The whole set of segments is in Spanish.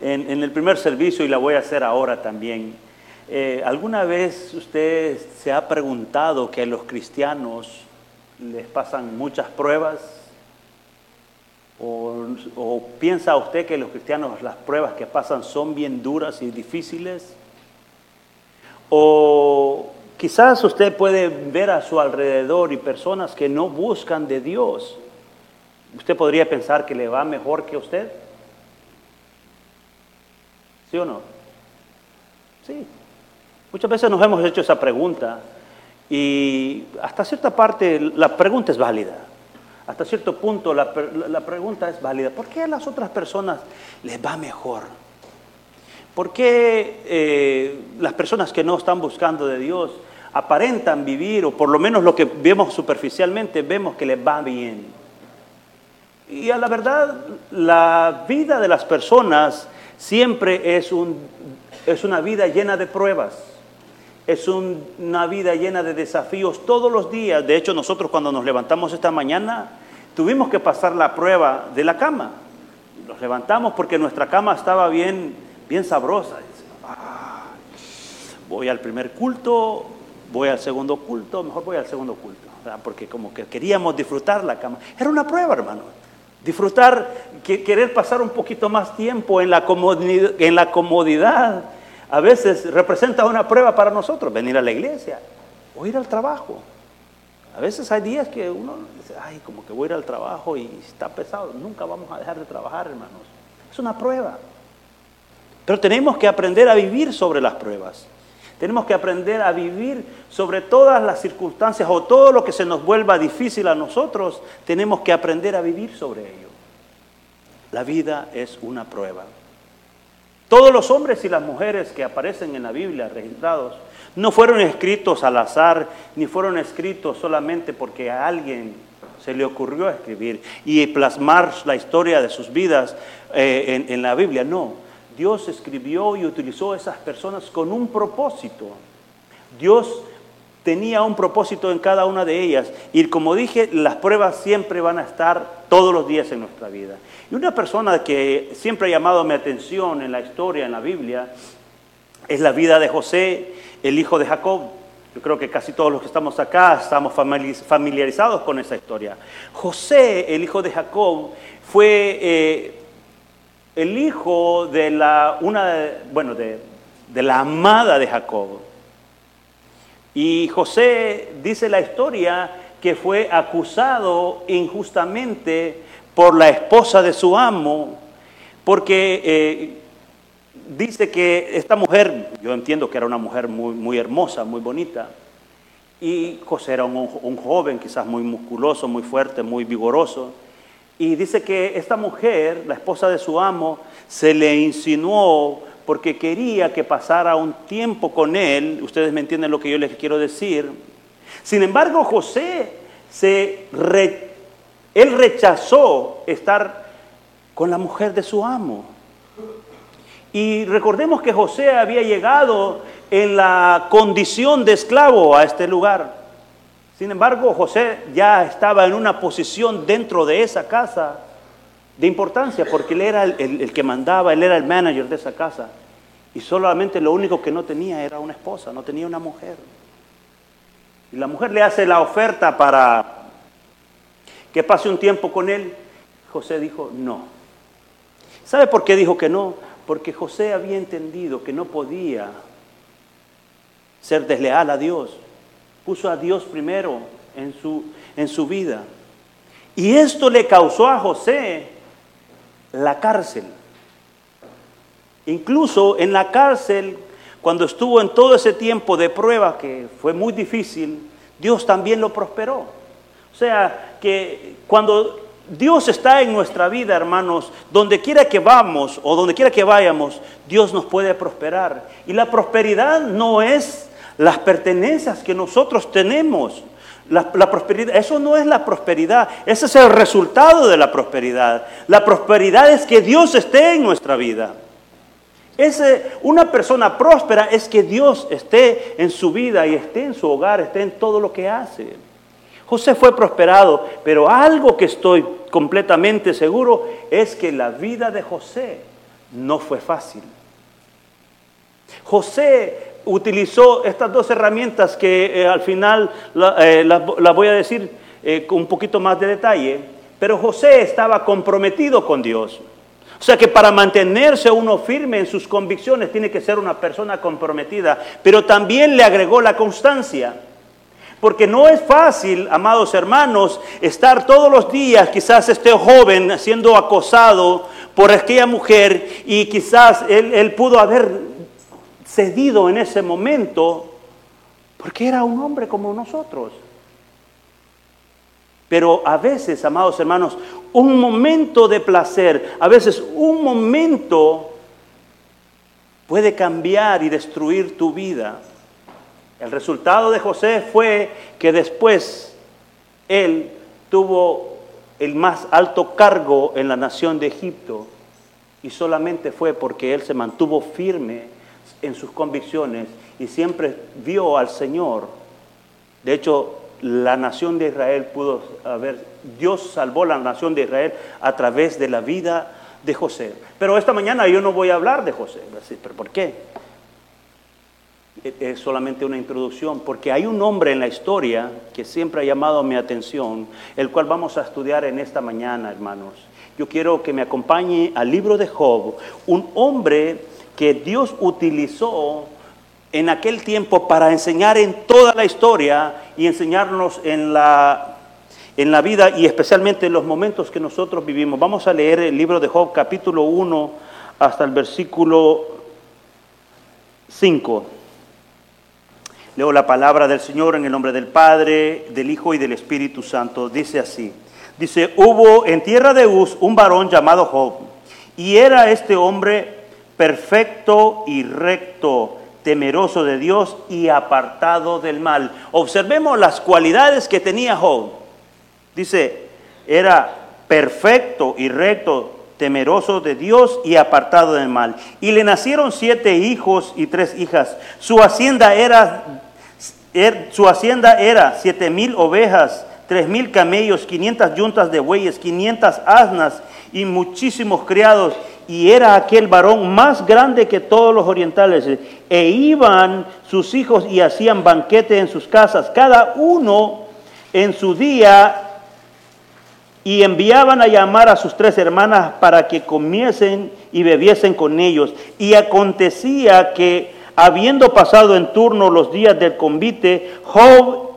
en, en el primer servicio y la voy a hacer ahora también. Eh, ¿Alguna vez usted se ha preguntado que a los cristianos les pasan muchas pruebas? ¿O, o piensa usted que los cristianos las pruebas que pasan son bien duras y difíciles? ¿O quizás usted puede ver a su alrededor y personas que no buscan de Dios? ¿Usted podría pensar que le va mejor que usted? ¿Sí o no? Sí. Muchas veces nos hemos hecho esa pregunta y hasta cierta parte la pregunta es válida. Hasta cierto punto la, la pregunta es válida. ¿Por qué a las otras personas les va mejor? ¿Por qué eh, las personas que no están buscando de Dios aparentan vivir, o por lo menos lo que vemos superficialmente, vemos que les va bien? Y a la verdad, la vida de las personas siempre es, un, es una vida llena de pruebas, es un, una vida llena de desafíos todos los días. De hecho, nosotros cuando nos levantamos esta mañana tuvimos que pasar la prueba de la cama. Nos levantamos porque nuestra cama estaba bien, bien sabrosa. Ah, voy al primer culto, voy al segundo culto, mejor voy al segundo culto, porque como que queríamos disfrutar la cama. Era una prueba, hermano. Disfrutar, querer pasar un poquito más tiempo en la, comodidad, en la comodidad, a veces representa una prueba para nosotros, venir a la iglesia o ir al trabajo. A veces hay días que uno dice, ay, como que voy a ir al trabajo y está pesado. Nunca vamos a dejar de trabajar, hermanos. Es una prueba. Pero tenemos que aprender a vivir sobre las pruebas. Tenemos que aprender a vivir sobre todas las circunstancias o todo lo que se nos vuelva difícil a nosotros. Tenemos que aprender a vivir sobre ello. La vida es una prueba. Todos los hombres y las mujeres que aparecen en la Biblia registrados no fueron escritos al azar, ni fueron escritos solamente porque a alguien se le ocurrió escribir y plasmar la historia de sus vidas eh, en, en la Biblia. No, Dios escribió y utilizó esas personas con un propósito. Dios tenía un propósito en cada una de ellas. Y como dije, las pruebas siempre van a estar todos los días en nuestra vida. Y una persona que siempre ha llamado mi atención en la historia, en la Biblia, es la vida de José, el hijo de Jacob. Yo creo que casi todos los que estamos acá estamos familiarizados con esa historia. José, el hijo de Jacob, fue eh, el hijo de la, una, bueno, de, de la amada de Jacob. Y José dice la historia que fue acusado injustamente por la esposa de su amo, porque eh, dice que esta mujer, yo entiendo que era una mujer muy, muy hermosa, muy bonita, y José era un, un joven quizás muy musculoso, muy fuerte, muy vigoroso, y dice que esta mujer, la esposa de su amo, se le insinuó porque quería que pasara un tiempo con él. Ustedes me entienden lo que yo les quiero decir. Sin embargo, José se él rechazó estar con la mujer de su amo. Y recordemos que José había llegado en la condición de esclavo a este lugar. Sin embargo, José ya estaba en una posición dentro de esa casa de importancia, porque él era el, que mandaba, él era el manager de esa casa. Y solamente lo único que no tenía era una esposa, no tenía una mujer. Y la mujer le hace la oferta para que pase un tiempo con él. José dijo no. ¿Sabe por qué dijo que no? Porque José había entendido que no podía ser desleal a Dios puso a Dios primero en su, en su vida. Y esto le causó a José la cárcel. Incluso en la cárcel, cuando estuvo en todo ese tiempo de prueba que fue muy difícil, Dios también lo prosperó. O sea, que cuando Dios está en nuestra vida, hermanos. Donde quiera que vamos o donde quiera que vayamos, Dios nos puede prosperar. Y la prosperidad no es las pertenencias que nosotros tenemos. La, prosperidad, eso no es la prosperidad, ese es el resultado de la prosperidad. La prosperidad es que Dios esté en nuestra vida. Ese, una persona próspera es que Dios esté en su vida y esté en su hogar, esté en todo lo que hace. José fue prosperado, pero algo que estoy completamente seguro es que la vida de José no fue fácil. José utilizó estas dos herramientas que eh, al final eh, las voy a decir eh, con un poquito más de detalle, pero José estaba comprometido con Dios. O sea que para mantenerse uno firme en sus convicciones tiene que ser una persona comprometida, pero también le agregó la constancia. Porque no es fácil, amados hermanos, estar todos los días, quizás este joven siendo acosado por aquella mujer y quizás él, él pudo haber cedido en ese momento porque era un hombre como nosotros. Pero a veces, amados hermanos, un momento de placer, a veces un momento puede cambiar y destruir tu vida. El resultado de José fue que después él tuvo el más alto cargo en la nación de Egipto y solamente fue porque él se mantuvo firme en sus convicciones y siempre vio al Señor. De hecho, la nación de Israel pudo haber, Dios salvó la nación de Israel a través de la vida de José. Pero esta mañana yo no voy a hablar de José. ¿Pero por qué? Es solamente una introducción, porque hay un hombre en la historia que siempre ha llamado mi atención, el cual vamos a estudiar en esta mañana, hermanos. Yo quiero que me acompañe al libro de Job, un hombre que Dios utilizó en aquel tiempo para enseñar en toda la historia y enseñarnos en la, en la vida y especialmente en los momentos que nosotros vivimos. Vamos a leer el libro de Job capítulo 1 hasta el versículo 5. Leo la palabra del Señor en el nombre del Padre, del Hijo y del Espíritu Santo. Dice así. Dice, hubo en tierra de Uz un varón llamado Job, y era este hombre perfecto y recto, temeroso de Dios y apartado del mal. Observemos las cualidades que tenía Job. Dice, era perfecto y recto, temeroso de Dios y apartado del mal. Y le nacieron siete hijos y tres hijas. Su hacienda era, er, su hacienda era siete mil ovejas, tres mil camellos, quinientas yuntas de bueyes, quinientas asnas y muchísimos criados y era aquel varón más grande que todos los orientales. E iban sus hijos y hacían banquete en sus casas, cada uno en su día, y enviaban a llamar a sus tres hermanas para que comiesen y bebiesen con ellos. Y acontecía que, habiendo pasado en turno los días del convite, Job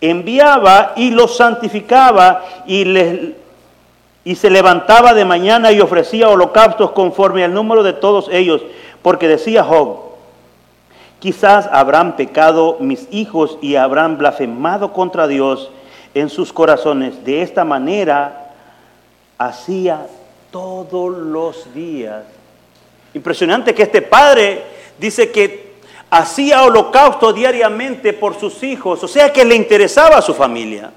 enviaba y los santificaba y les y se levantaba de mañana y ofrecía holocaustos conforme al número de todos ellos, porque decía Job, quizás habrán pecado mis hijos y habrán blasfemado contra Dios en sus corazones. De esta manera hacía todos los días. Impresionante que este padre dice que hacía holocausto diariamente por sus hijos, o sea que le interesaba a su familia.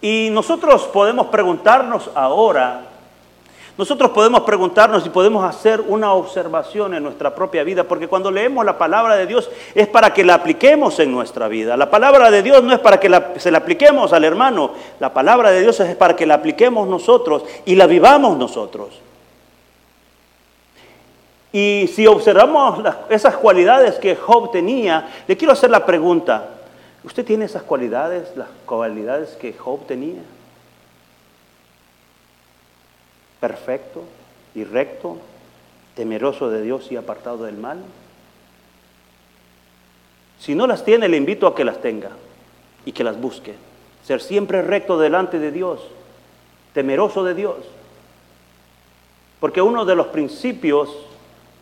Y nosotros podemos preguntarnos ahora, nosotros podemos preguntarnos y podemos hacer una observación en nuestra propia vida, porque cuando leemos la palabra de Dios es para que la apliquemos en nuestra vida. La palabra de Dios no es para que se la apliquemos al hermano, la palabra de Dios es para que la apliquemos nosotros y la vivamos nosotros. Y si observamos esas cualidades que Job tenía, le quiero hacer la pregunta, ¿Usted tiene esas cualidades, las cualidades que Job tenía? Perfecto y recto, temeroso de Dios y apartado del mal. Si no las tiene, le invito a que las tenga y que las busque. Ser siempre recto delante de Dios, temeroso de Dios. Porque uno de los principios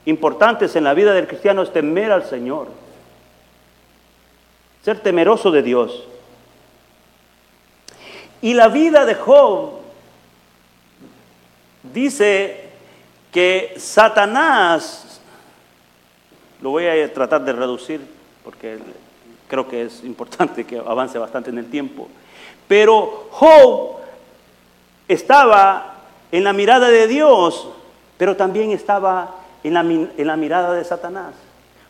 importantes en la vida del cristiano es temer al Señor ser temeroso de Dios. Y la vida de Job dice que Satanás, lo voy a tratar de reducir porque creo que es importante que avance bastante en el tiempo, pero Job estaba en la mirada de Dios, pero también estaba en la, en la mirada de Satanás.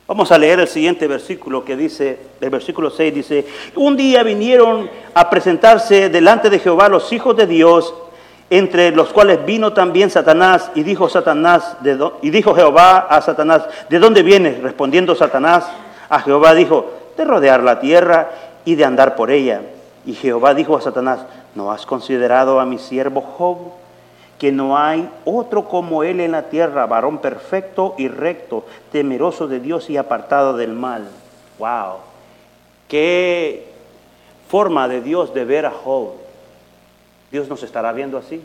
Vamos a leer el siguiente versículo que dice, el versículo 6 dice, un día vinieron a presentarse delante de Jehová los hijos de Dios, entre los cuales vino también Satanás, y dijo Satanás, de y dijo Jehová a Satanás, ¿de dónde vienes? Respondiendo Satanás a Jehová dijo, de rodear la tierra y de andar por ella. Y Jehová dijo a Satanás, ¿no has considerado a mi siervo Job? Que no hay otro como él en la tierra, varón perfecto y recto, temeroso de Dios y apartado del mal. Wow. Qué forma de Dios de ver a Job. Dios nos estará viendo así.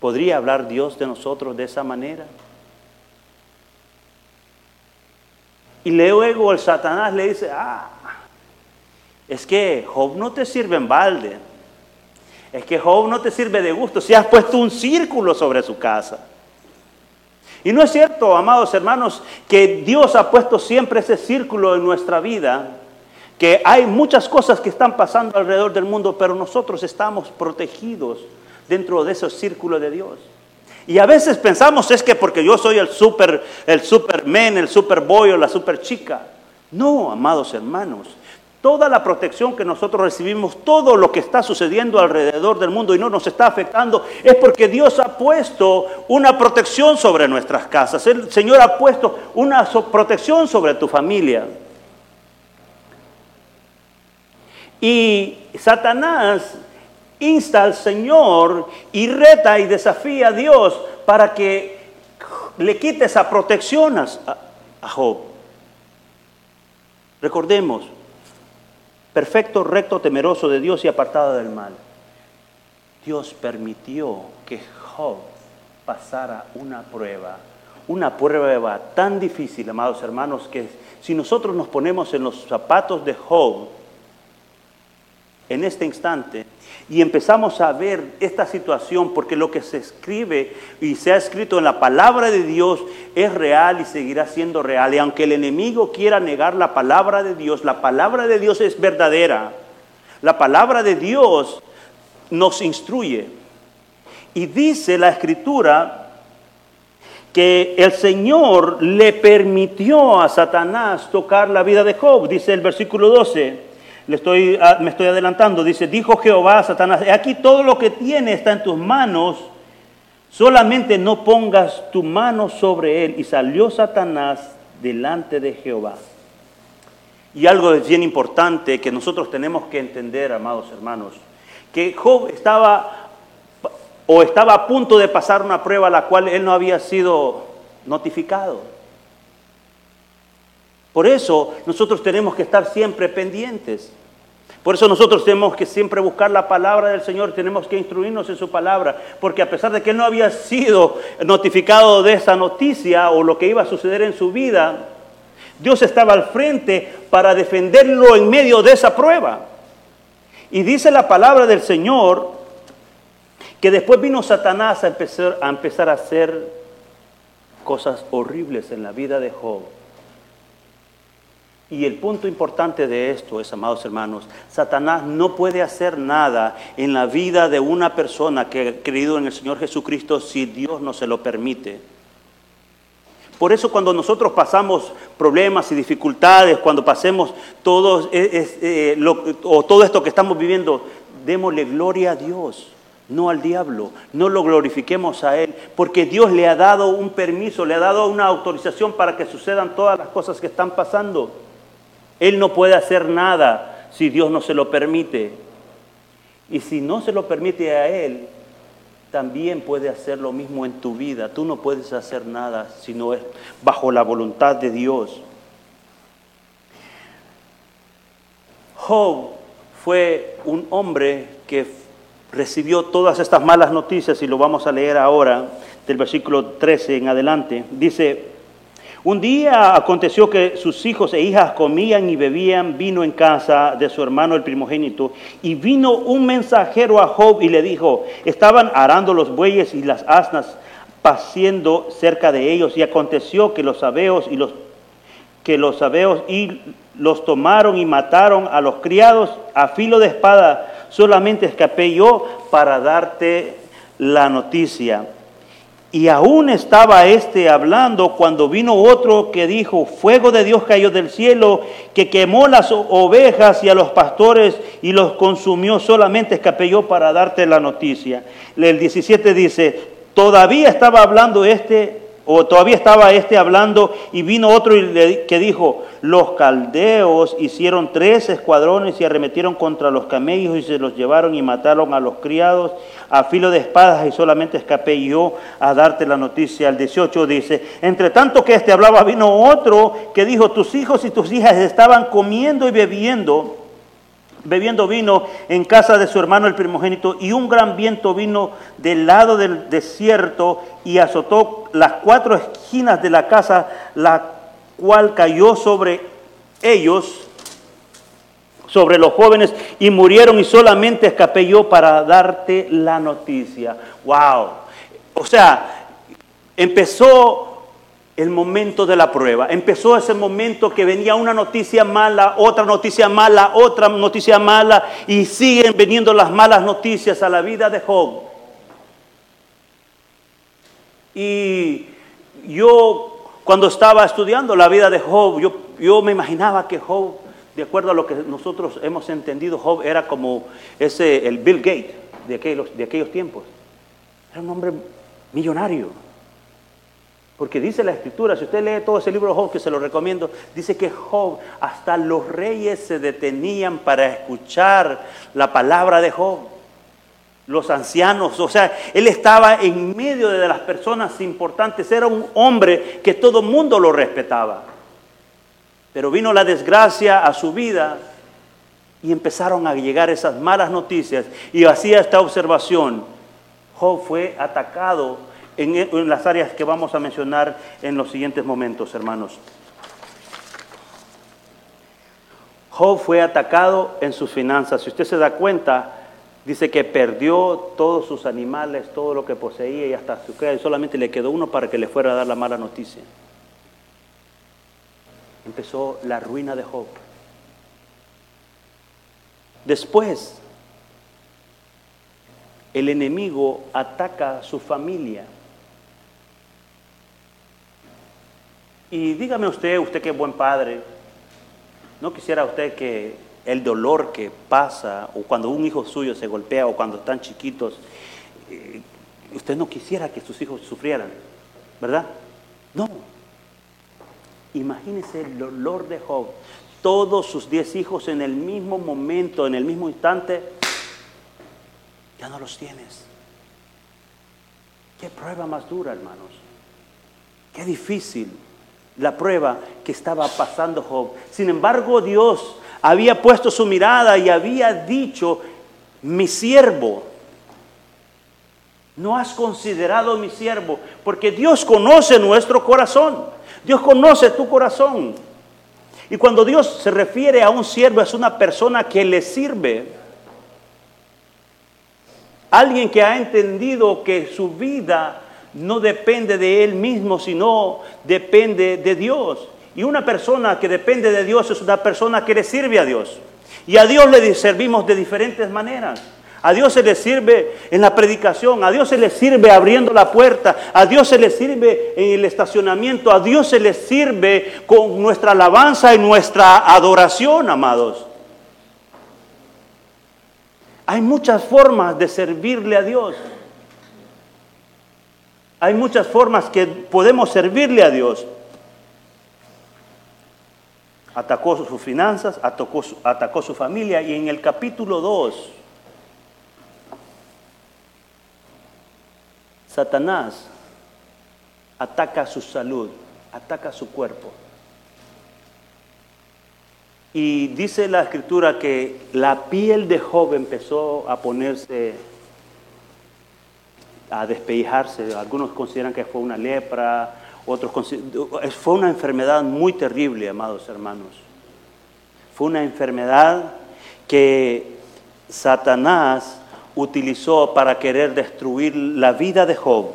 ¿Podría hablar Dios de nosotros de esa manera? Y luego el Satanás le dice, ah, es que Job no te sirve en balde. Es que Job no te sirve de gusto si has puesto un círculo sobre su casa. Y no es cierto, amados hermanos, que Dios ha puesto siempre ese círculo en nuestra vida, que hay muchas cosas que están pasando alrededor del mundo, pero nosotros estamos protegidos dentro de ese círculo de Dios. Y a veces pensamos es que porque yo soy el super, el superman, el superboy o la super chica. No, amados hermanos, toda la protección que nosotros recibimos, todo lo que está sucediendo alrededor del mundo y no nos está afectando, es porque Dios ha puesto una protección sobre nuestras casas. El Señor ha puesto una protección sobre tu familia. Y Satanás insta al Señor y reta y desafía a Dios para que le quite esa protección a, Job. Recordemos, perfecto, recto, temeroso de Dios y apartado del mal. Dios permitió que Job pasara una prueba, una prueba tan difícil, amados hermanos, que si nosotros nos ponemos en los zapatos de Job, en este instante, y empezamos a ver esta situación porque lo que se escribe y se ha escrito en la palabra de Dios es real y seguirá siendo real. Y aunque el enemigo quiera negar la palabra de Dios, la palabra de Dios es verdadera. La palabra de Dios nos instruye. Y dice la escritura que el Señor le permitió a Satanás tocar la vida de Job, dice el versículo 12 estoy, ah, me estoy adelantando, dice, dijo Jehová a Satanás, aquí todo lo que tiene está en tus manos, solamente no pongas tu mano sobre él. Y salió Satanás delante de Jehová. Y algo bien importante que nosotros tenemos que entender, amados hermanos, que Job estaba o estaba a punto de pasar una prueba a la cual él no había sido notificado. Por eso nosotros tenemos que estar siempre pendientes. Por eso nosotros tenemos que siempre buscar la palabra del Señor, tenemos que instruirnos en su palabra, porque a pesar de que él no había sido notificado de esa noticia o lo que iba a suceder en su vida, Dios estaba al frente para defenderlo en medio de esa prueba. Y dice la palabra del Señor que después vino Satanás a empezar a, hacer cosas horribles en la vida de Job. Y el punto importante de esto es, amados hermanos, Satanás no puede hacer nada en la vida de una persona que ha creído en el Señor Jesucristo si Dios no se lo permite. Por eso cuando nosotros pasamos problemas y dificultades, cuando pasemos todo, eh, o todo esto que estamos viviendo, démosle gloria a Dios, no al diablo, no lo glorifiquemos a Él, porque Dios le ha dado un permiso, le ha dado una autorización para que sucedan todas las cosas que están pasando. Él no puede hacer nada si Dios no se lo permite. Y si no se lo permite a Él, también puede hacer lo mismo en tu vida. Tú no puedes hacer nada si no es bajo la voluntad de Dios. Job fue un hombre que recibió todas estas malas noticias y lo vamos a leer ahora del versículo 13 en adelante. Dice, Un día aconteció que sus hijos e hijas comían y bebían vino en casa de su hermano el primogénito, y vino un mensajero a Job y le dijo, estaban arando los bueyes y las asnas paciendo cerca de ellos, y aconteció que los sabeos y los que los sabeos y los tomaron y mataron a los criados a filo de espada, solamente escapé yo para darte la noticia. Y aún estaba este hablando cuando vino otro que dijo, fuego de Dios cayó del cielo, que quemó las ovejas y a los pastores y los consumió, solamente escapé yo para darte la noticia. El 17 dice, todavía estaba hablando este o todavía estaba este hablando y vino otro que dijo, los caldeos hicieron tres escuadrones y arremetieron contra los camellos y se los llevaron y mataron a los criados a filo de espadas y solamente escapé yo a darte la noticia. El 18 dice, entre tanto que este hablaba vino otro que dijo, tus hijos y tus hijas estaban comiendo y bebiendo bebiendo vino en casa de su hermano el primogénito, y un gran viento vino del lado del desierto y azotó las cuatro esquinas de la casa, la cual cayó sobre ellos, sobre los jóvenes, y murieron, y solamente escapé yo para darte la noticia. ¡Wow! O sea, empezó el momento de la prueba. Empezó ese momento que venía una noticia mala, otra noticia mala, otra noticia mala, y siguen viniendo las malas noticias a la vida de Job. Y yo, cuando estaba estudiando la vida de Job, yo, yo me imaginaba que Job, de acuerdo a lo que nosotros hemos entendido, Job era como ese, el Bill Gates de aquellos, de aquellos tiempos. Era un hombre millonario porque dice la escritura, si usted lee todo ese libro de Job, que se lo recomiendo, dice que Job, hasta los reyes se detenían para escuchar la palabra de Job. Los ancianos, o sea, él estaba en medio de las personas importantes, era un hombre que todo el mundo lo respetaba. Pero vino la desgracia a su vida y empezaron a llegar esas malas noticias y hacía esta observación. Job fue atacado en, las áreas que vamos a mencionar en los siguientes momentos, hermanos. Job fue atacado en sus finanzas. Si usted se da cuenta, dice que perdió todos sus animales, todo lo que poseía y hasta su casa, solamente le quedó uno para que le fuera a dar la mala noticia. Empezó la ruina de Job. Después, el enemigo ataca a su familia. Y dígame usted, usted que es buen padre, ¿no quisiera usted que el dolor que pasa, o cuando un hijo suyo se golpea, o cuando están chiquitos, eh, usted no quisiera que sus hijos sufrieran, ¿verdad? No. Imagínese el dolor de Job. Todos sus diez hijos en el mismo momento, en el mismo instante, ya no los tienes. Qué prueba más dura, hermanos. Qué difícil la prueba que estaba pasando Job. Sin embargo, Dios había puesto su mirada y había dicho, mi siervo, no has considerado mi siervo, porque Dios conoce nuestro corazón, Dios conoce tu corazón. Y cuando Dios se refiere a un siervo, es una persona que le sirve. Alguien que ha entendido que su vida no depende de él mismo, sino depende de Dios. Y una persona que depende de Dios es una persona que le sirve a Dios. Y a Dios le servimos de diferentes maneras. A Dios se le sirve en la predicación, a Dios se le sirve abriendo la puerta, a Dios se le sirve en el estacionamiento, a Dios se le sirve con nuestra alabanza y nuestra adoración, amados. Hay muchas formas de servirle a Dios. Hay muchas formas que podemos servirle a Dios. Atacó sus finanzas, atacó su, familia y en el capítulo 2, Satanás ataca su salud, ataca su cuerpo. Y dice la escritura que la piel de Job empezó a ponerse a despellejarse. Algunos consideran que fue una lepra, otros fue una enfermedad muy terrible, amados hermanos. Fue una enfermedad que Satanás utilizó para querer destruir la vida de Job.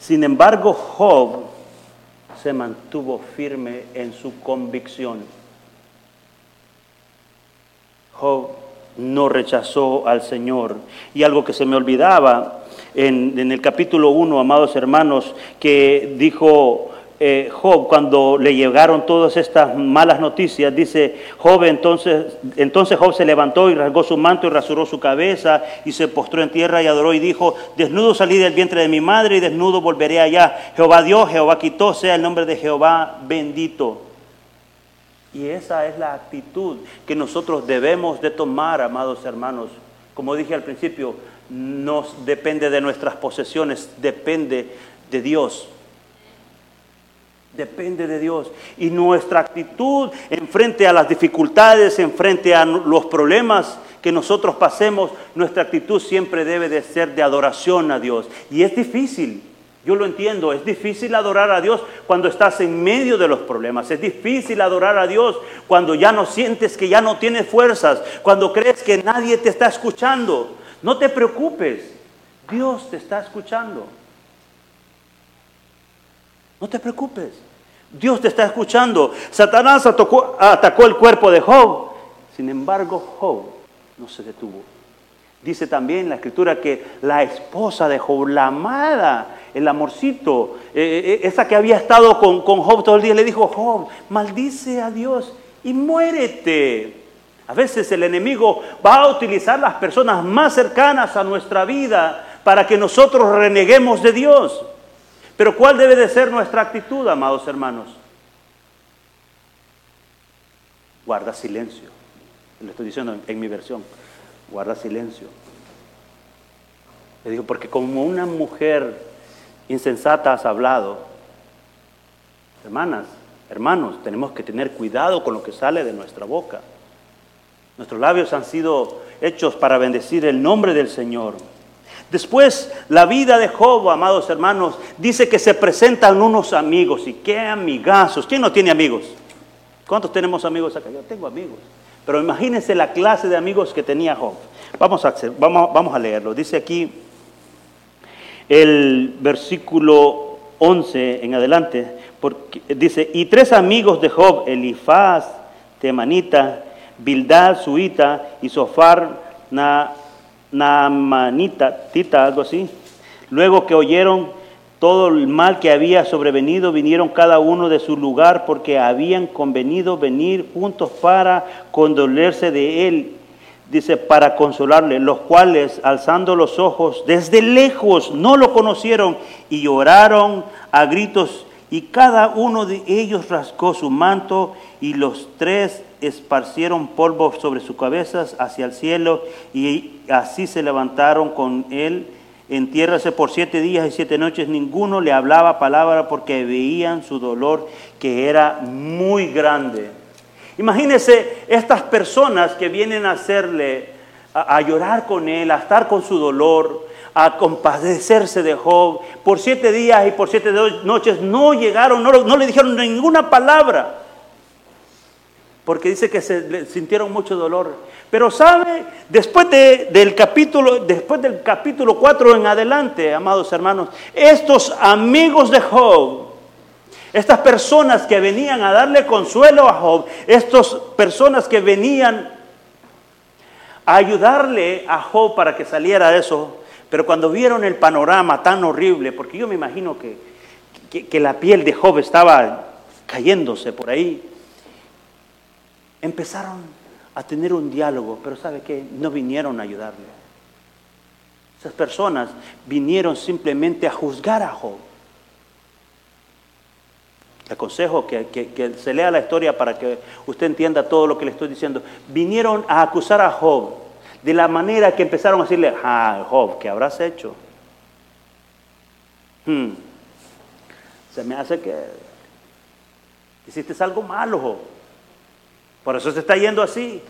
Sin embargo, Job se mantuvo firme en su convicción. Job no rechazó al Señor. Y algo que se me olvidaba en, el capítulo 1, amados hermanos, que dijo eh, Job, cuando le llegaron todas estas malas noticias, dice Job, entonces, entonces Job se levantó y rasgó su manto y rasuró su cabeza y se postró en tierra y adoró y dijo, desnudo salí del vientre de mi madre y desnudo volveré allá. Jehová dio, Jehová quitó, sea el nombre de Jehová bendito. Y esa es la actitud que nosotros debemos de tomar, amados hermanos. Como dije al principio, no depende de nuestras posesiones, depende de Dios. Depende de Dios. Y nuestra actitud en frente a las dificultades, en frente a los problemas que nosotros pasemos, nuestra actitud siempre debe de ser de adoración a Dios. Y es difícil, yo lo entiendo, es difícil adorar a Dios cuando estás en medio de los problemas. Es difícil adorar a Dios cuando ya no sientes que ya no tienes fuerzas, cuando crees que nadie te está escuchando. No te preocupes, Dios te está escuchando. No te preocupes. Dios te está escuchando. Satanás atacó, el cuerpo de Job. Sin embargo, Job no se detuvo. Dice también la escritura que la esposa de Job, la amada, el amorcito, eh, eh, eh, esa que había estado con, con Job todo el día, le dijo, Job, maldice a Dios y muérete. A veces el enemigo va a utilizar las personas más cercanas a nuestra vida para que nosotros reneguemos de Dios. Pero ¿cuál debe de ser nuestra actitud, amados hermanos? Guarda silencio. Le estoy diciendo en, mi versión. Guarda silencio. Le digo, porque como una mujer insensata has hablado, hermanas, hermanos, tenemos que tener cuidado con lo que sale de nuestra boca. Nuestros labios han sido hechos para bendecir el nombre del Señor. Después, la vida de Job, amados hermanos, dice que se presentan unos amigos. ¿Y qué amigazos? ¿Quién no tiene amigos? ¿Cuántos tenemos amigos acá? Yo tengo amigos. Pero imagínense la clase de amigos que tenía Job. Vamos a, leerlo. Dice aquí el versículo 11 en adelante. Dice, y tres amigos de Job, Elifaz, Temanita, Bildad, Suita y Sofar, Na, Naamanita, Tita, algo así. Luego que oyeron todo el mal que había sobrevenido, vinieron cada uno de su lugar porque habían convenido venir juntos para condolerse de él. Dice, para consolarle, los cuales, alzando los ojos desde lejos, no lo conocieron y lloraron a gritos y cada uno de ellos rascó su manto y los tres esparcieron polvo sobre sus cabezas hacia el cielo y así se levantaron con él. Entiérrase por siete días y siete noches. Ninguno le hablaba palabra porque veían su dolor que era muy grande. Imagínense estas personas que vienen a hacerle, a, llorar con él, a estar con su dolor, a compadecerse de Job. Por siete días y por siete noches no llegaron, no, no le dijeron ninguna palabra porque dice que se sintieron mucho dolor. Pero sabe, después, del capítulo, después del capítulo 4 en adelante, amados hermanos, estos amigos de Job, estas personas que venían a darle consuelo a Job, estas personas que venían a ayudarle a Job para que saliera de eso, pero cuando vieron el panorama tan horrible, porque yo me imagino que, que la piel de Job estaba cayéndose por ahí, empezaron a tener un diálogo, pero ¿sabe qué? No vinieron a ayudarle. Esas personas vinieron simplemente a juzgar a Job. Le aconsejo que, que, se lea la historia para que usted entienda todo lo que le estoy diciendo. Vinieron a acusar a Job de la manera que empezaron a decirle, ah, Job, ¿qué habrás hecho? Hmm. Se me hace que hiciste algo malo, Job. Por eso se está yendo así.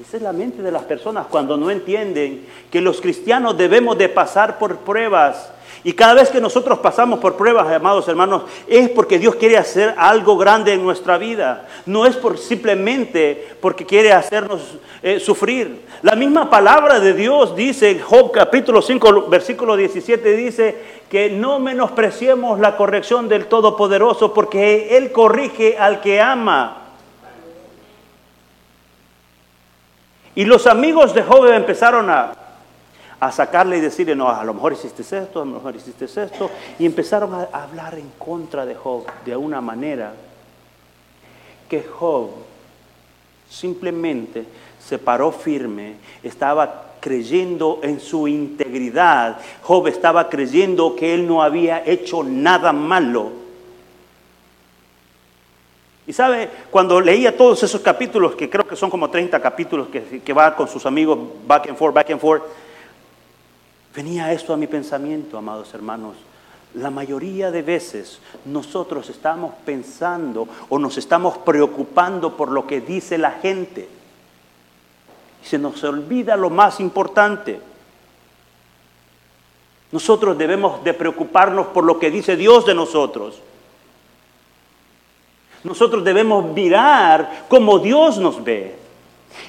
Esa es la mente de las personas cuando no entienden que los cristianos debemos de pasar por pruebas Y cada vez que nosotros pasamos por pruebas, amados hermanos, es porque Dios quiere hacer algo grande en nuestra vida. No es por simplemente porque quiere hacernos eh, sufrir. La misma palabra de Dios dice en Job capítulo 5, versículo 17, dice que no menospreciemos la corrección del Todopoderoso porque Él corrige al que ama. Y los amigos de Job empezaron a a sacarle y decirle, no, a lo mejor hiciste esto, a lo mejor hiciste esto, y empezaron a hablar en contra de Job de una manera que Job simplemente se paró firme, estaba creyendo en su integridad, Job estaba creyendo que él no había hecho nada malo. Y sabe, cuando leía todos esos capítulos, que creo que son como 30 capítulos que, va con sus amigos back and forth, back and forth, Venía esto a mi pensamiento, amados hermanos. La mayoría de veces nosotros estamos pensando o nos estamos preocupando por lo que dice la gente. Y se nos olvida lo más importante. Nosotros debemos de preocuparnos por lo que dice Dios de nosotros. Nosotros debemos mirar como Dios nos ve.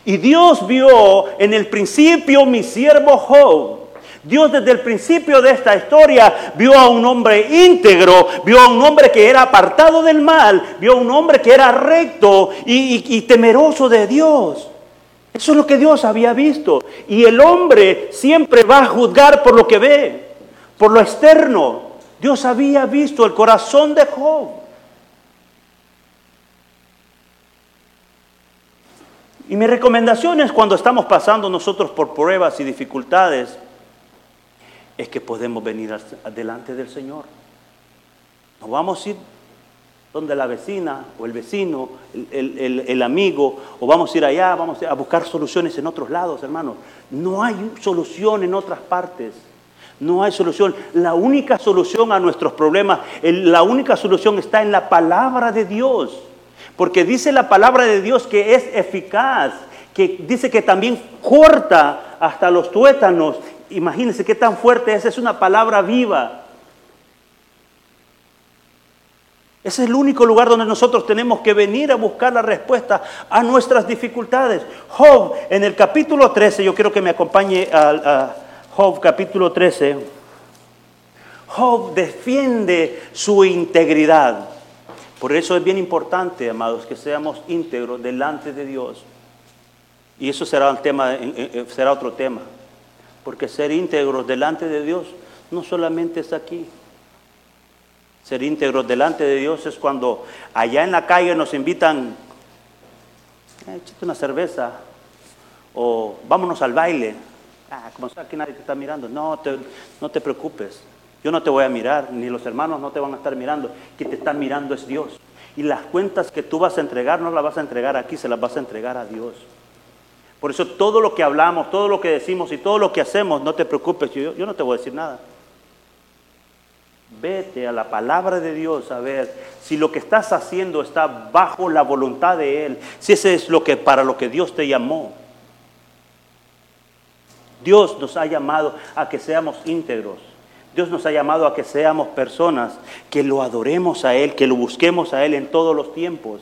Y Dios vio en el principio mi siervo Job Dios desde el principio de esta historia vio a un hombre íntegro, vio a un hombre que era apartado del mal, vio a un hombre que era recto y, temeroso de Dios. Eso es lo que Dios había visto. Y el hombre siempre va a juzgar por lo que ve, por lo externo. Dios había visto el corazón de Job. Y mi recomendación es cuando estamos pasando nosotros por pruebas y dificultades, es que podemos venir delante del Señor. No vamos a ir donde la vecina o el vecino, el, amigo, o vamos a ir allá, vamos a buscar soluciones en otros lados, hermanos. No hay solución en otras partes. No hay solución. La única solución a nuestros problemas, la única solución está en la palabra de Dios. Porque dice la palabra de Dios que es eficaz, que dice que también corta hasta los tuétanos Imagínense qué tan fuerte es, es una palabra viva. Ese es el único lugar donde nosotros tenemos que venir a buscar la respuesta a nuestras dificultades. Job, en el capítulo 13, yo quiero que me acompañe a, Job capítulo 13. Job defiende su integridad. Por eso es bien importante, amados, que seamos íntegros delante de Dios. Y eso será, otro tema. Porque ser íntegros delante de Dios no solamente es aquí. Ser íntegros delante de Dios es cuando allá en la calle nos invitan, eh, una cerveza o vámonos al baile. Ah, como sea que nadie te está mirando. No no te preocupes. Yo no te voy a mirar, ni los hermanos no te van a estar mirando. Quien te está mirando es Dios. Y las cuentas que tú vas a entregar no las vas a entregar aquí, se las vas a entregar a Dios. Por eso todo lo que hablamos, todo lo que decimos y todo lo que hacemos, no te preocupes, yo, no te voy a decir nada. Vete a la palabra de Dios a ver si lo que estás haciendo está bajo la voluntad de Él, si ese es lo que para lo que Dios te llamó. Dios nos ha llamado a que seamos íntegros. Dios nos ha llamado a que seamos personas que lo adoremos a Él, que lo busquemos a Él en todos los tiempos.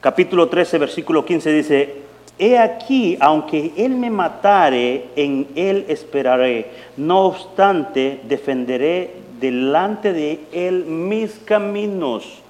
capítulo 13, versículo 15 dice, He aquí, aunque Él me matare, en Él esperaré. No obstante, defenderé delante de Él mis caminos.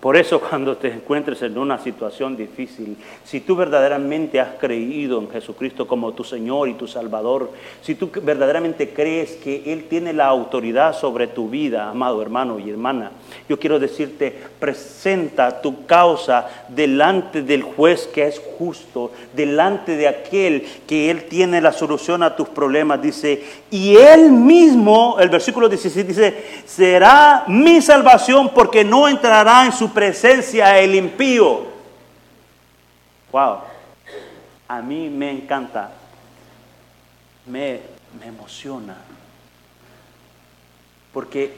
Por eso cuando te encuentres en una situación difícil, si tú verdaderamente has creído en Jesucristo como tu Señor y tu Salvador, si tú verdaderamente crees que Él tiene la autoridad sobre tu vida, amado hermano y hermana, yo quiero decirte, presenta tu causa delante del juez que es justo, delante de aquel que Él tiene la solución a tus problemas. Dice, y Él mismo, el versículo 16 dice, será mi salvación porque no entrará en su presencia el impío. Wow, a mí me encanta, me, me emociona, porque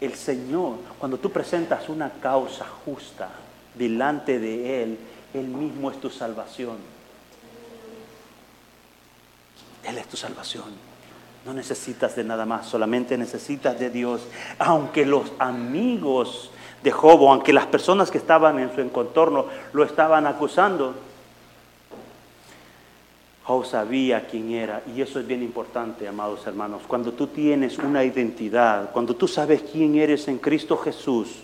el Señor, cuando tú presentas una causa justa delante de Él, Él mismo es tu salvación. Él es tu salvación. No necesitas de nada más, solamente necesitas de Dios. Aunque los amigos de Job, aunque las personas que estaban en su encontorno lo estaban acusando, Job sabía quién era. Y eso es bien importante, amados hermanos. Cuando tú tienes una identidad, cuando tú sabes quién eres en Cristo Jesús,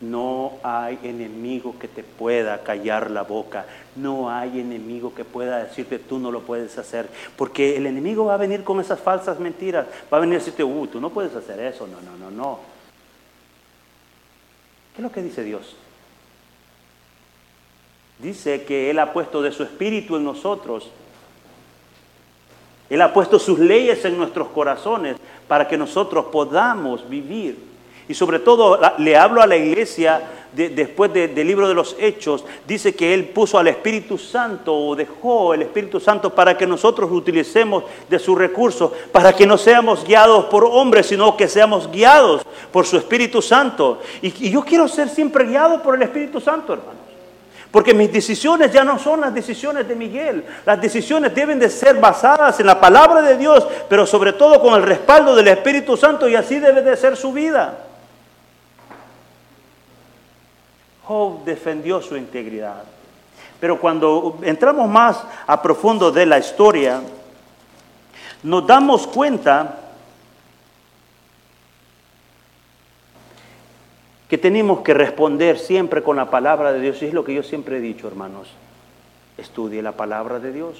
no hay enemigo que te pueda callar la boca. No hay enemigo que pueda decirte tú no lo puedes hacer. Porque el enemigo va a venir con esas falsas mentiras. Va a venir a decirte, uh, tú no puedes hacer eso. No, no, no, no. ¿Qué es lo que dice Dios? Dice que Él ha puesto de su espíritu en nosotros. Él ha puesto sus leyes en nuestros corazones para que nosotros podamos vivir y sobre todo le hablo a la iglesia después del libro de los Hechos, dice que Él puso al Espíritu Santo o dejó el Espíritu Santo para que nosotros utilicemos de sus recursos, para que no seamos guiados por hombres, sino que seamos guiados por su Espíritu Santo. Y, y yo quiero ser siempre guiado por el Espíritu Santo, hermanos. Porque mis decisiones ya no son las decisiones de Miguel. Las decisiones deben de ser basadas en la palabra de Dios, pero sobre todo con el respaldo del Espíritu Santo y así debe de ser su vida. Job defendió su integridad. Pero cuando entramos más a profundo de la historia, nos damos cuenta que tenemos que responder siempre con la palabra de Dios. Y es lo que yo siempre he dicho, hermanos. Estudie la palabra de Dios.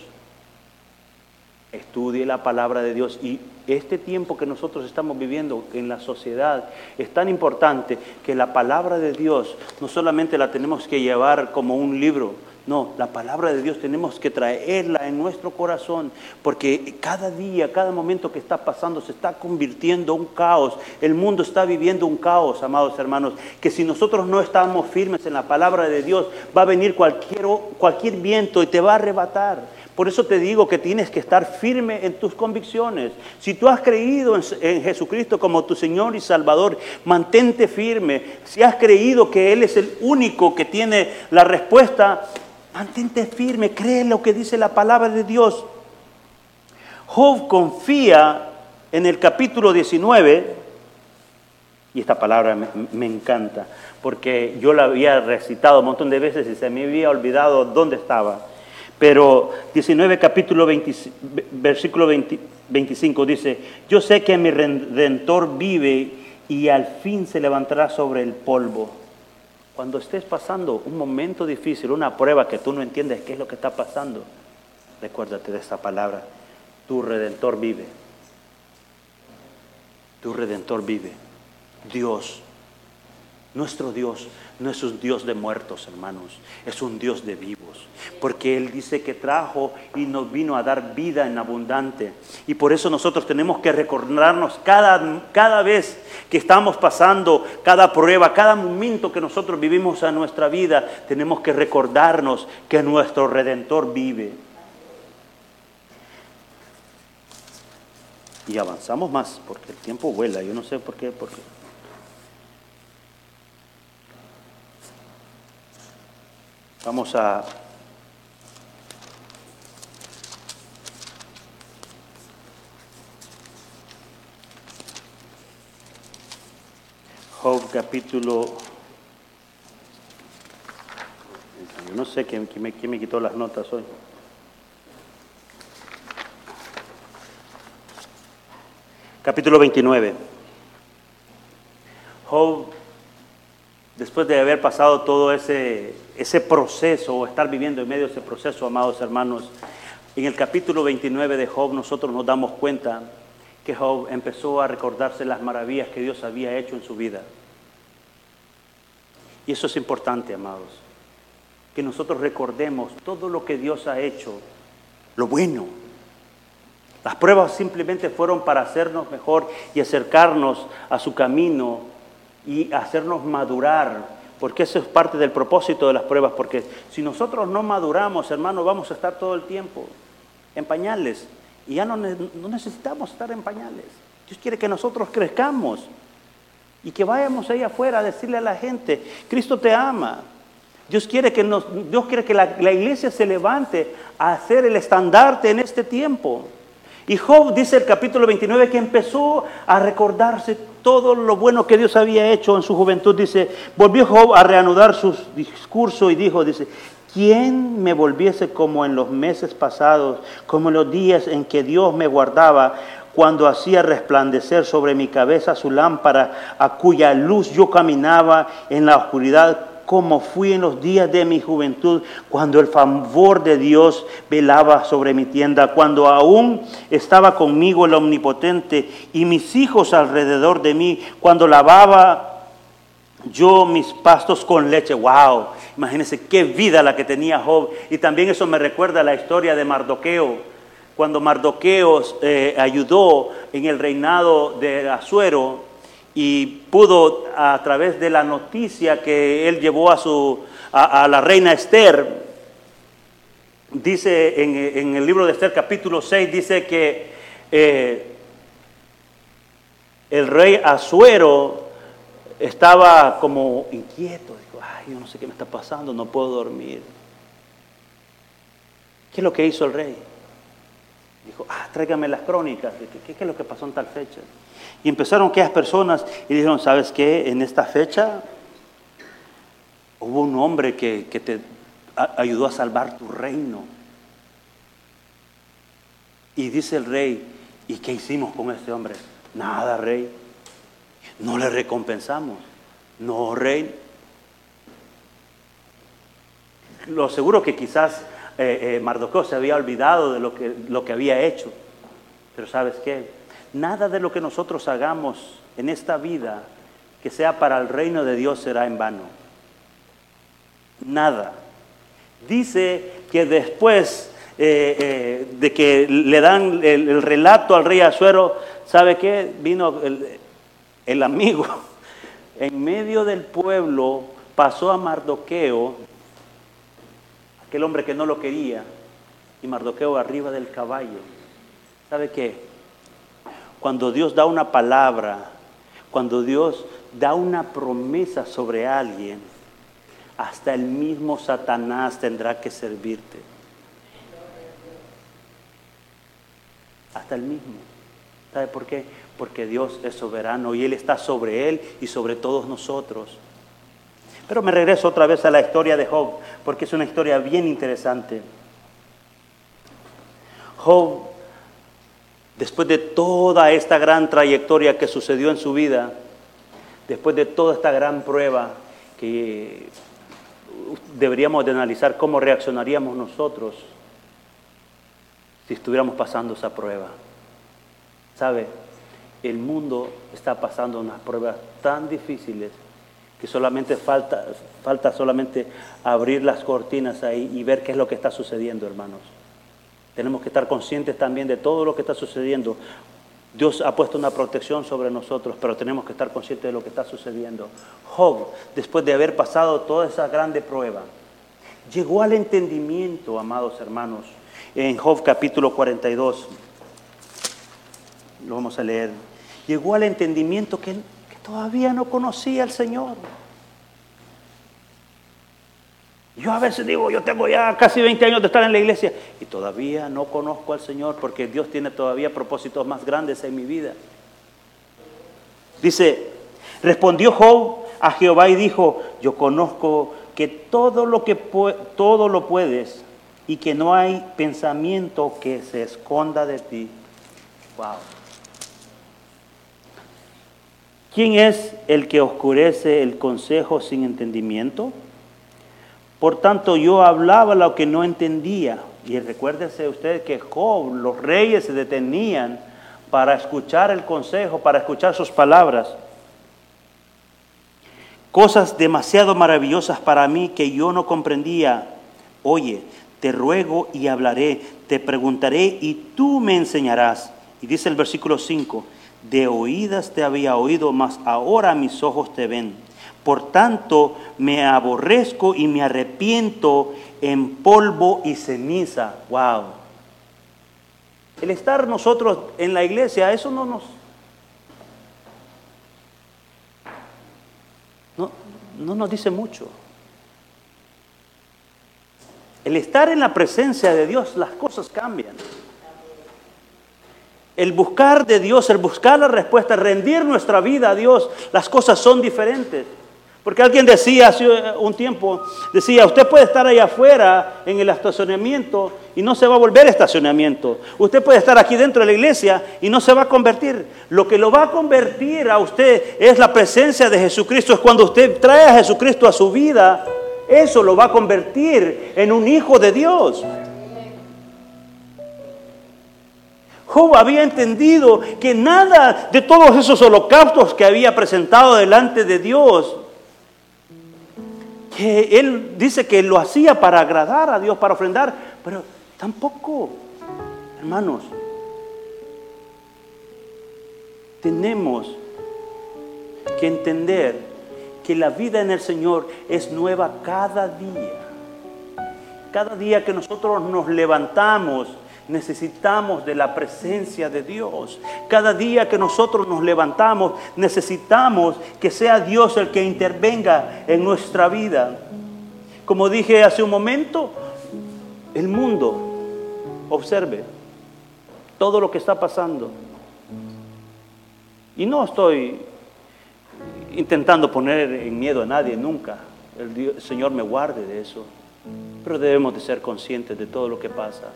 Estudie la palabra de Dios. Y este tiempo que nosotros estamos viviendo en la sociedad es tan importante que la palabra de Dios no solamente la tenemos que llevar como un libro, no, la palabra de Dios tenemos que traerla en nuestro corazón, porque cada día, cada momento que está pasando se está convirtiendo en un caos. El mundo está viviendo un caos, amados hermanos, que si nosotros no estamos firmes en la palabra de Dios, va a venir cualquier, cualquier viento y te va a arrebatar. Por eso te digo que tienes que estar firme en tus convicciones. Si tú has creído en, Jesucristo como tu Señor y Salvador, mantente firme. Si has creído que Él es el único que tiene la respuesta, mantente firme. Cree lo que dice la palabra de Dios. Job confía en el capítulo 19, y esta palabra me, me encanta, porque yo la había recitado un montón de veces y se me había olvidado dónde estaba. Pero 19 capítulo versículo 25 dice, yo sé que mi redentor vive y al fin se levantará sobre el polvo. Cuando estés pasando un momento difícil, una prueba que tú no entiendes qué es lo que está pasando, recuérdate de esta palabra, tu redentor vive. Tu redentor vive. Dios nuestro Dios no es un Dios de muertos, hermanos, es un Dios de vivos. Porque Él dice que trajo y nos vino a dar vida en abundante. Y por eso nosotros tenemos que recordarnos cada, cada vez que estamos pasando, cada prueba, cada momento que nosotros vivimos en nuestra vida, tenemos que recordarnos que nuestro Redentor vive. Y avanzamos más, porque el tiempo vuela, yo no sé por qué. Por qué. Vamos a Job capítulo... Yo no sé quién, me, quién me quitó las notas hoy. Capítulo 29. Job después de haber pasado todo ese, ese proceso o estar viviendo en medio de ese proceso, amados hermanos, en el capítulo 29 de Job nosotros nos damos cuenta que Job empezó a recordarse las maravillas que Dios había hecho en su vida. Y eso es importante, amados, que nosotros recordemos todo lo que Dios ha hecho, lo bueno. Las pruebas simplemente fueron para hacernos mejor y acercarnos a su camino y hacernos madurar, porque eso es parte del propósito de las pruebas, porque si nosotros no maduramos, hermano, vamos a estar todo el tiempo en pañales y ya no, necesitamos estar en pañales. Dios quiere que nosotros crezcamos y que vayamos ahí afuera a decirle a la gente, Cristo te ama. Dios quiere que, nos, Dios quiere que la iglesia se levante a hacer el estandarte en este tiempo. Y Job dice el capítulo 29 que empezó a recordarse todo lo bueno que Dios había hecho en su juventud. Dice, volvió Job a reanudar su discurso y dijo, dice, ¿quién me volviese como en los meses pasados, como en los días en que Dios me guardaba, cuando hacía resplandecer sobre mi cabeza su lámpara, a cuya luz yo caminaba en la oscuridad como fui en los días de mi juventud, cuando el favor de Dios velaba sobre mi tienda, cuando aún estaba conmigo el Omnipotente y mis hijos alrededor de mí, cuando lavaba yo mis pastos con leche. ¡Wow! Imagínense qué vida la que tenía Job. Y también eso me recuerda a la historia de Mardoqueo. Cuando Mardoqueo eh, ayudó en el reinado de Azuero, y pudo a través de la noticia que él llevó a, su, a, la reina Esther, dice en, el libro de Esther capítulo 6, dice que eh, el rey Azuero estaba como inquieto, dijo, ay, yo no sé qué me está pasando, no puedo dormir. ¿Qué es lo que hizo el rey? Dijo, ah, tráigame las crónicas, ¿qué, qué es lo que pasó en tal fecha? Y empezaron aquellas personas y dijeron, ¿sabes qué? En esta fecha hubo un hombre que, te ayudó a salvar tu reino. Y dice el rey, ¿y qué hicimos con este hombre? Nada, rey. No le recompensamos. No, rey. Lo seguro que quizás eh, eh se había olvidado de lo que, lo que había hecho. Pero ¿sabes qué? Nada de lo que nosotros hagamos en esta vida que sea para el reino de Dios será en vano. Nada. Dice que después eh, eh, de que le dan el, relato al rey Azuero, ¿sabe qué? Vino el, el amigo en medio del pueblo, pasó a Mardoqueo, aquel hombre que no lo quería, y Mardoqueo arriba del caballo. ¿Sabe qué? Cuando Dios da una palabra, cuando Dios da una promesa sobre alguien, hasta el mismo Satanás tendrá que servirte. Hasta el mismo. ¿Sabe por qué? Porque Dios es soberano y Él está sobre Él y sobre todos nosotros. Pero me regreso otra vez a la historia de Job, porque es una historia bien interesante. Job después de toda esta gran trayectoria que sucedió en su vida, después de toda esta gran prueba que deberíamos de analizar cómo reaccionaríamos nosotros si estuviéramos pasando esa prueba. ¿Sabe? El mundo está pasando unas pruebas tan difíciles que solamente falta, falta solamente abrir las cortinas ahí y ver qué es lo que está sucediendo, hermanos. Tenemos que estar conscientes también de todo lo que está sucediendo. Dios ha puesto una protección sobre nosotros, pero tenemos que estar conscientes de lo que está sucediendo. Job, después de haber pasado toda esa grande prueba, llegó al entendimiento, amados hermanos, en Job capítulo 42. Lo vamos a leer. Llegó al entendimiento que, que todavía no conocía al Señor. Yo a veces digo, yo tengo ya casi 20 años de estar en la iglesia y todavía no conozco al Señor porque Dios tiene todavía propósitos más grandes en mi vida. Dice, respondió Job a Jehová y dijo, yo conozco que todo lo que todo lo puedes y que no hay pensamiento que se esconda de ti. Wow. ¿Quién es el que oscurece el consejo sin entendimiento? Por tanto, yo hablaba lo que no entendía. Y recuérdese usted que Job, los reyes se detenían para escuchar el consejo, para escuchar sus palabras. Cosas demasiado maravillosas para mí que yo no comprendía. Oye, te ruego y hablaré, te preguntaré y tú me enseñarás. Y dice el versículo 5, de oídas te había oído, mas ahora mis ojos te ven. Por tanto, me aborrezco y me arrepiento en polvo y ceniza. Wow. El estar nosotros en la iglesia, eso no nos no, no nos dice mucho. El estar en la presencia de Dios, las cosas cambian. El buscar de Dios, el buscar la respuesta, rendir nuestra vida a Dios, las cosas son diferentes. Porque alguien decía hace un tiempo, decía, usted puede estar allá afuera en el estacionamiento y no se va a volver estacionamiento. Usted puede estar aquí dentro de la iglesia y no se va a convertir. Lo que lo va a convertir a usted es la presencia de Jesucristo. Es cuando usted trae a Jesucristo a su vida, eso lo va a convertir en un hijo de Dios. Job había entendido que nada de todos esos holocaustos que había presentado delante de Dios que él dice que lo hacía para agradar a Dios, para ofrendar, pero tampoco, hermanos, tenemos que entender que la vida en el Señor es nueva cada día. Cada día que nosotros nos levantamos, necesitamos de la presencia de Dios. Cada día que nosotros nos levantamos, necesitamos que sea Dios el que intervenga en nuestra vida. Como dije hace un momento, el mundo, observe todo lo que está pasando. Y no estoy intentando poner en miedo a nadie nunca. El, Señor me guarde de eso. Pero debemos de ser conscientes de todo lo que pasa.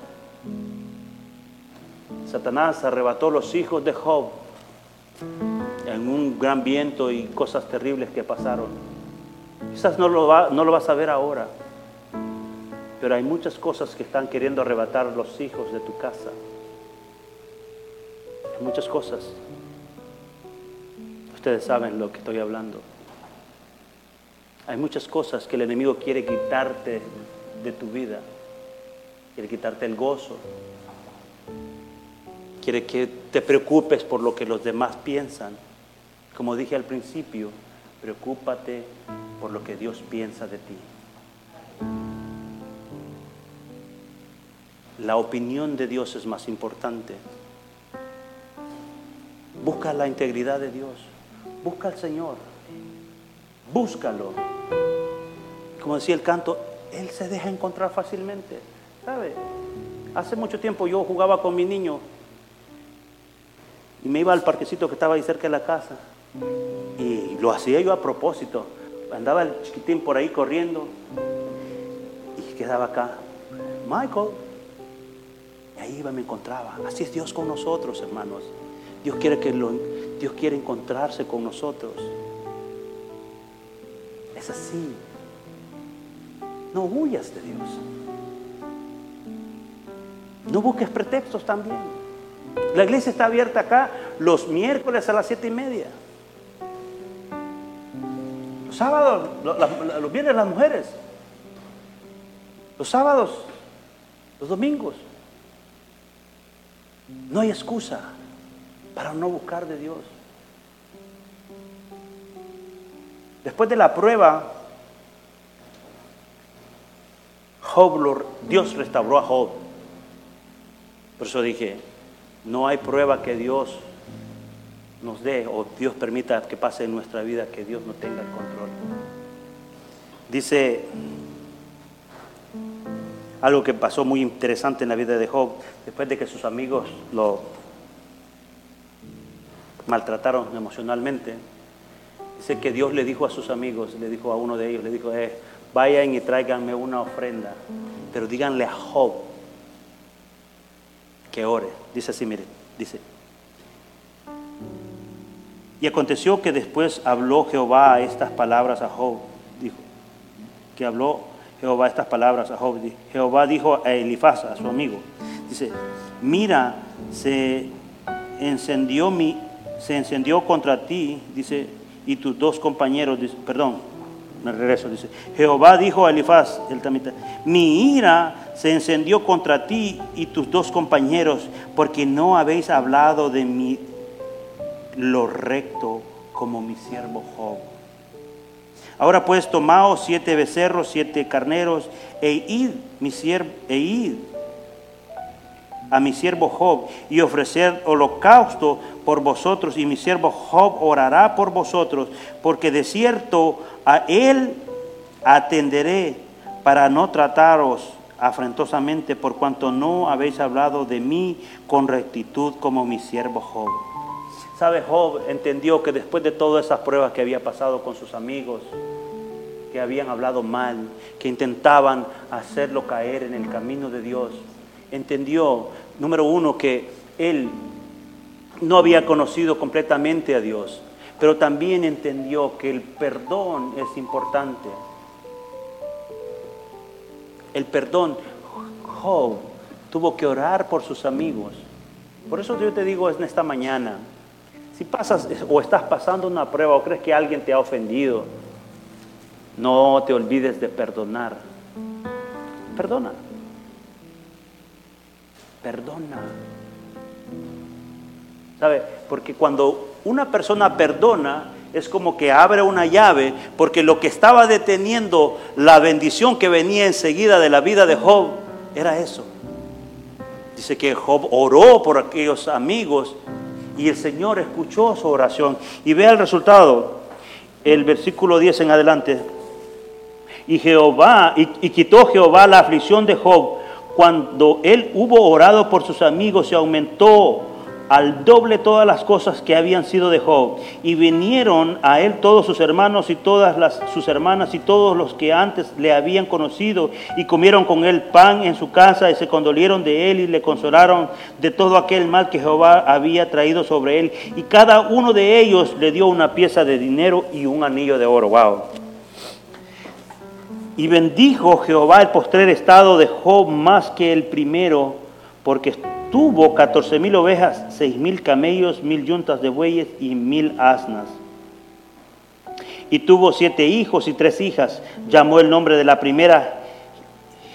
Satanás arrebató los hijos de Job en un gran viento y cosas terribles que pasaron. Quizás no lo, va, no lo vas a ver ahora, pero hay muchas cosas que están queriendo arrebatar los hijos de tu casa. Hay muchas cosas. Ustedes saben lo que estoy hablando. Hay muchas cosas que el enemigo quiere quitarte de tu vida. Quiere quitarte el gozo, quiere que te preocupes por lo que los demás piensan. Como dije al principio, preocúpate por lo que Dios piensa de ti. La opinión de Dios es más importante. Busca la integridad de Dios. Busca al Señor. Búscalo. Como decía el canto, Él se deja encontrar fácilmente. Hace mucho tiempo yo jugaba con mi niño y me iba al parquecito que estaba ahí cerca de la casa. Y lo hacía yo a propósito. Andaba el chiquitín por ahí corriendo y quedaba acá. Michael. Y ahí iba, me encontraba. Así es Dios con nosotros, hermanos. Dios quiere, que lo, Dios quiere encontrarse con nosotros. Es así. No huyas de Dios. No busques pretextos también. La iglesia está abierta acá los miércoles a las siete y media. Los sábados, los viernes las mujeres. Los sábados, los domingos. No hay excusa para no buscar de Dios. Después de la prueba, Dios restauró a Job. Por eso dije, no hay prueba que Dios nos dé o Dios permita que pase en nuestra vida que Dios no tenga el control. Dice algo que pasó muy interesante en la vida de Job, después de que sus amigos lo maltrataron emocionalmente. Dice que Dios le dijo a sus amigos, le dijo a uno de ellos, le dijo, eh, vayan y tráiganme una ofrenda, pero díganle a Job que ore. Dice así, mire, dice. Y aconteció que después habló Jehová estas palabras a Job, dijo, que habló Jehová estas palabras a Job. Jehová dijo a Elifaz, a su amigo, dice, mira, se encendió mi, se encendió contra ti, dice, y tus dos compañeros, perdón, me regreso, dice, Jehová dijo a Elifaz, el tamita, mi ira se encendió contra ti y tus dos compañeros, porque no habéis hablado de mí lo recto como mi siervo Job. Ahora pues tomaos siete becerros, siete carneros, e id, mi siervo, e id a mi siervo Job y ofrecer holocausto por vosotros y mi siervo Job orará por vosotros, porque de cierto a él atenderé para no trataros afrentosamente por cuanto no habéis hablado de mí con rectitud como mi siervo Job. ¿Sabe? Job entendió que después de todas esas pruebas que había pasado con sus amigos, que habían hablado mal, que intentaban hacerlo caer en el camino de Dios, entendió, número uno, que él no había conocido completamente a Dios, pero también entendió que el perdón es importante. El perdón, Job tuvo que orar por sus amigos. Por eso yo te digo en esta mañana, si pasas o estás pasando una prueba o crees que alguien te ha ofendido, no te olvides de perdonar. Perdona. Perdona. ¿Sabe? Porque cuando una persona perdona, es como que abre una llave, porque lo que estaba deteniendo la bendición que venía enseguida de la vida de Job era eso. Dice que Job oró por aquellos amigos y el Señor escuchó su oración. Y vea el resultado, el versículo 10 en adelante. Y Jehová, y, y quitó Jehová la aflicción de Job cuando él hubo orado por sus amigos y aumentó al doble todas las cosas que habían sido de Job. Y vinieron a él todos sus hermanos y todas las, sus hermanas y todos los que antes le habían conocido y comieron con él pan en su casa y se condolieron de él y le consolaron de todo aquel mal que Jehová había traído sobre él. Y cada uno de ellos le dio una pieza de dinero y un anillo de oro. Wow. Y bendijo Jehová el postrer estado de Job más que el primero, porque Tuvo catorce mil ovejas, seis mil camellos, mil yuntas de bueyes y mil asnas. Y tuvo siete hijos y tres hijas. Llamó el nombre de la primera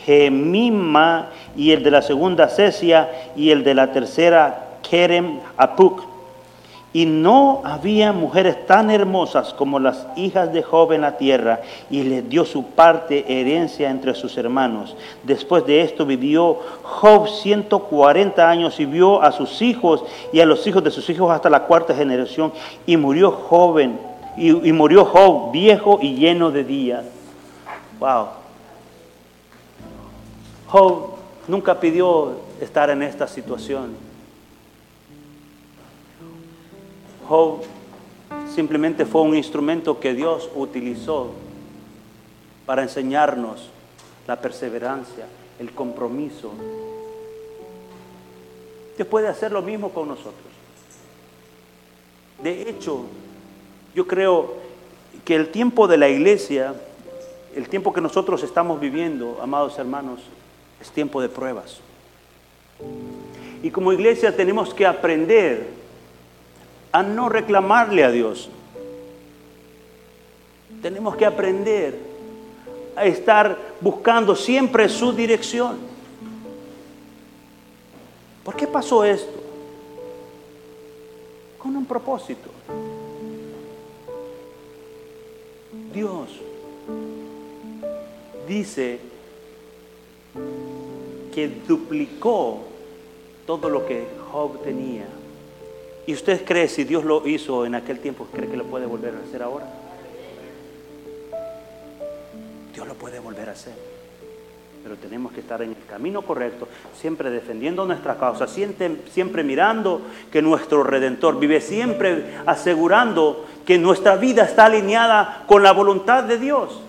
Gemima y el de la segunda Cesia y el de la tercera Kerem Apuk. Y no había mujeres tan hermosas como las hijas de Job en la tierra, y le dio su parte herencia entre sus hermanos. Después de esto vivió Job 140 años y vio a sus hijos y a los hijos de sus hijos hasta la cuarta generación, y murió joven, y, y murió Job viejo y lleno de días. Wow. Job nunca pidió estar en esta situación. Job simplemente fue un instrumento que Dios utilizó para enseñarnos la perseverancia, el compromiso. Dios puede hacer lo mismo con nosotros. De hecho, yo creo que el tiempo de la iglesia, el tiempo que nosotros estamos viviendo, amados hermanos, es tiempo de pruebas. Y como iglesia tenemos que aprender a no reclamarle a Dios. Tenemos que aprender a estar buscando siempre su dirección. ¿Por qué pasó esto? Con un propósito. Dios dice que duplicó todo lo que Job tenía ¿Y usted cree si Dios lo hizo en aquel tiempo, cree que lo puede volver a hacer ahora? Dios lo puede volver a hacer. Pero tenemos que estar en el camino correcto, siempre defendiendo nuestra causa, siempre, siempre mirando que nuestro Redentor vive, siempre asegurando que nuestra vida está alineada con la voluntad de Dios.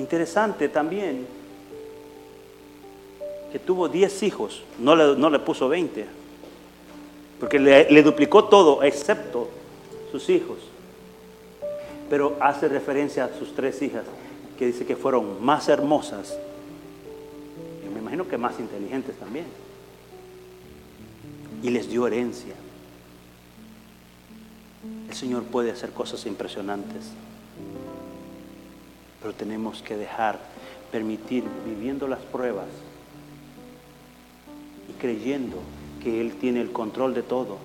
Interesante también que tuvo 10 hijos, no le, no le, puso 20, porque le, le duplicó todo excepto sus hijos. Pero hace referencia a sus tres hijas, que dice que fueron más hermosas, y me imagino que más inteligentes también, y les dio herencia. El Señor puede hacer cosas impresionantes, pero tenemos que dejar, permitir, viviendo las pruebas, creyendo que Él tiene el control de todo.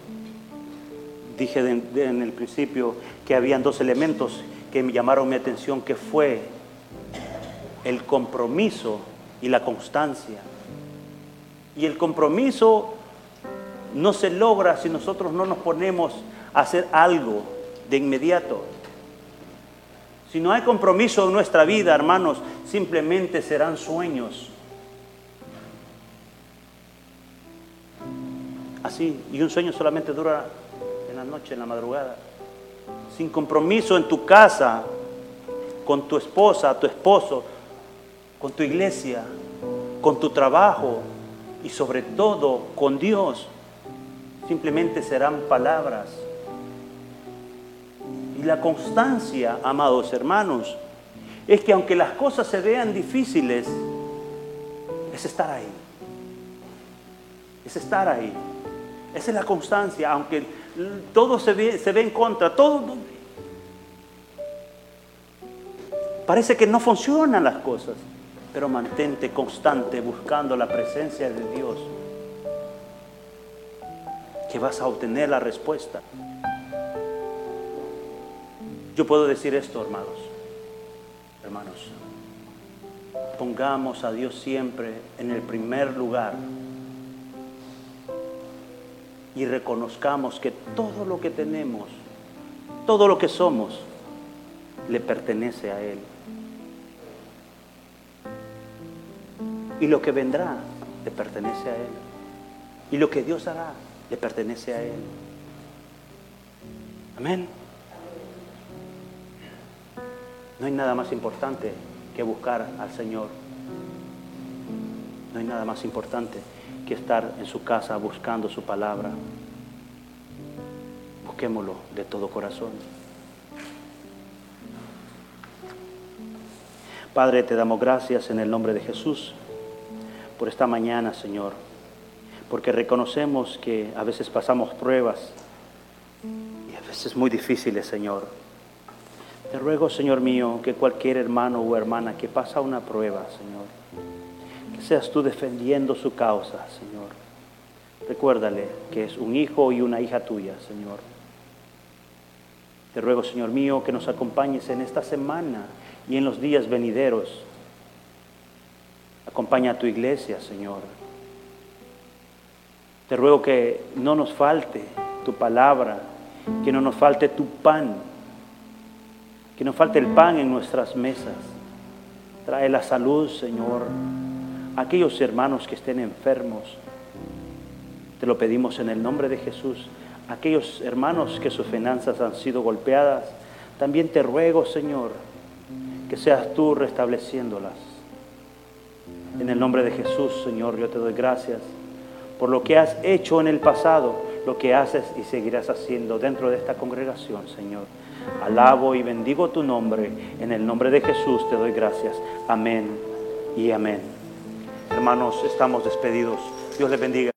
Dije en el principio que habían dos elementos que me llamaron mi atención, que fue el compromiso y la constancia. Y el compromiso no se logra si nosotros no nos ponemos a hacer algo de inmediato, Si no hay compromiso en nuestra vida, hermanos, simplemente serán sueños. Así, y un sueño solamente dura en la noche, en la madrugada. Sin compromiso en tu casa, con tu esposa, tu esposo, con tu iglesia, con tu trabajo y sobre todo con Dios, simplemente serán palabras. Y la constancia, amados hermanos, es que aunque las cosas se vean difíciles, es estar ahí. Es estar ahí. Esa es la constancia, aunque todo se ve, en contra, todo... Parece que no funcionan las cosas, pero mantente constante buscando la presencia de Dios, que vas a obtener la respuesta. Yo puedo decir esto, hermanos, hermanos, pongamos a Dios siempre en el primer lugar y reconozcamos que todo lo que tenemos, todo lo que somos, le pertenece a Él. Y lo que vendrá le pertenece a Él. Y lo que Dios hará le pertenece a Él. Amén. No hay nada más importante que buscar al Señor. No hay nada más importante que estar en su casa buscando su palabra. Busquémoslo de todo corazón. Padre, te damos gracias en el nombre de Jesús por esta mañana, Señor, porque reconocemos que a veces pasamos pruebas y a veces muy difíciles, Señor. Te ruego, Señor mío, que cualquier hermano o hermana que pasa una prueba, Señor, seas tú defendiendo su causa, Señor. Recuérdale que es un hijo y una hija tuya, Señor. Te ruego, Señor mío, que nos acompañes en esta semana y en los días venideros. Acompaña a tu iglesia, Señor. Te ruego que no nos falte tu palabra, que no nos falte tu pan, que no falte el pan en nuestras mesas. Trae la salud, Señor aquellos hermanos que estén enfermos. Te lo pedimos en el nombre de Jesús. Aquellos hermanos que sus finanzas han sido golpeadas, también te ruego, Señor, que seas tú restableciéndolas. En el nombre de Jesús, Señor, yo te doy gracias por lo que has hecho en el pasado, lo que haces y seguirás haciendo dentro de esta congregación, Señor. Alabo y bendigo tu nombre. En el nombre de Jesús te doy gracias. Amén y amén. Hermanos, estamos despedidos. Dios les bendiga.